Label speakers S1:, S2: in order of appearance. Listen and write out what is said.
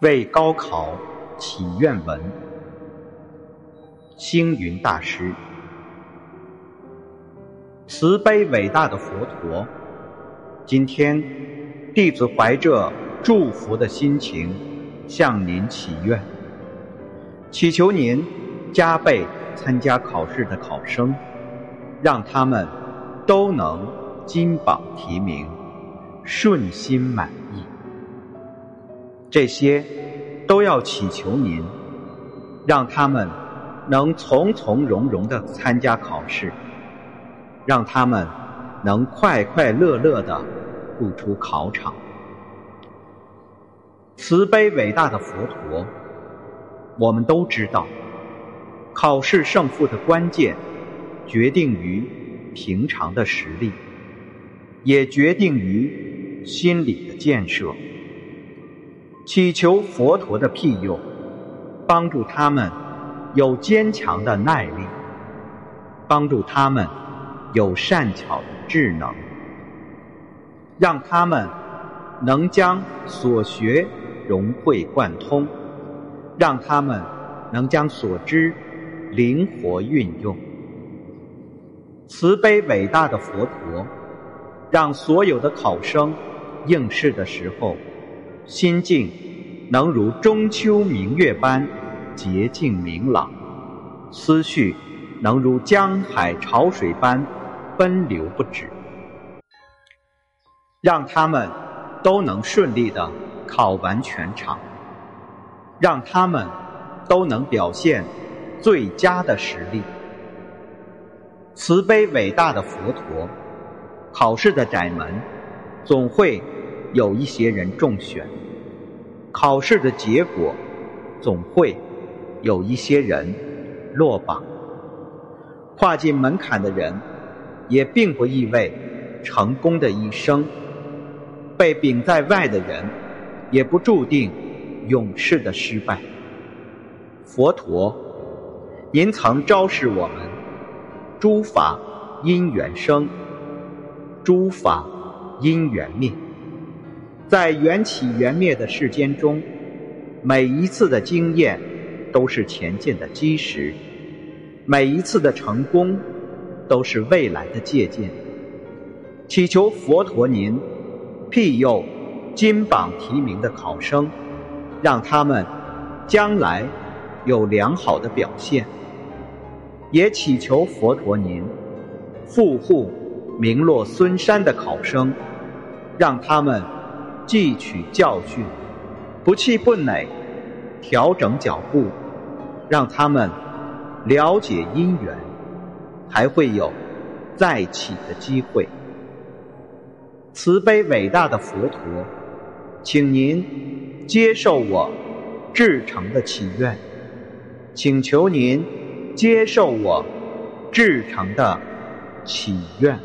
S1: 为高考祈愿文，星云大师。慈悲伟大的佛陀，今天弟子怀着祝福的心情向您祈愿，祈求您加倍参加考试的考生，让他们都能金榜题名，顺心满。这些都要祈求您，让他们能从从容容的参加考试，让他们能快快乐乐的步出考场。慈悲伟大的佛陀，我们都知道，考试胜负的关键决定于平常的实力，也决定于心理的建设。祈求佛陀的庇佑，帮助他们有坚强的耐力，帮助他们有善巧的智能，让他们能将所学融会贯通，让他们能将所知灵活运用。慈悲伟大的佛陀，让所有的考生应试的时候。心境能如中秋明月般洁净明朗，思绪能如江海潮水般奔流不止，让他们都能顺利的考完全场，让他们都能表现最佳的实力。慈悲伟大的佛陀，考试的窄门总会。有一些人中选，考试的结果总会有一些人落榜。跨进门槛的人，也并不意味成功的一生；被摒在外的人，也不注定永世的失败。佛陀，您曾昭示我们：诸法因缘生，诸法因缘灭。在缘起缘灭的世间中，每一次的经验都是前进的基石，每一次的成功都是未来的借鉴。祈求佛陀您庇佑金榜题名的考生，让他们将来有良好的表现；也祈求佛陀您护护名落孙山的考生，让他们。汲取教训，不气不馁，调整脚步，让他们了解因缘，还会有再起的机会。慈悲伟大的佛陀，请您接受我至诚的祈愿，请求您接受我至诚的祈愿。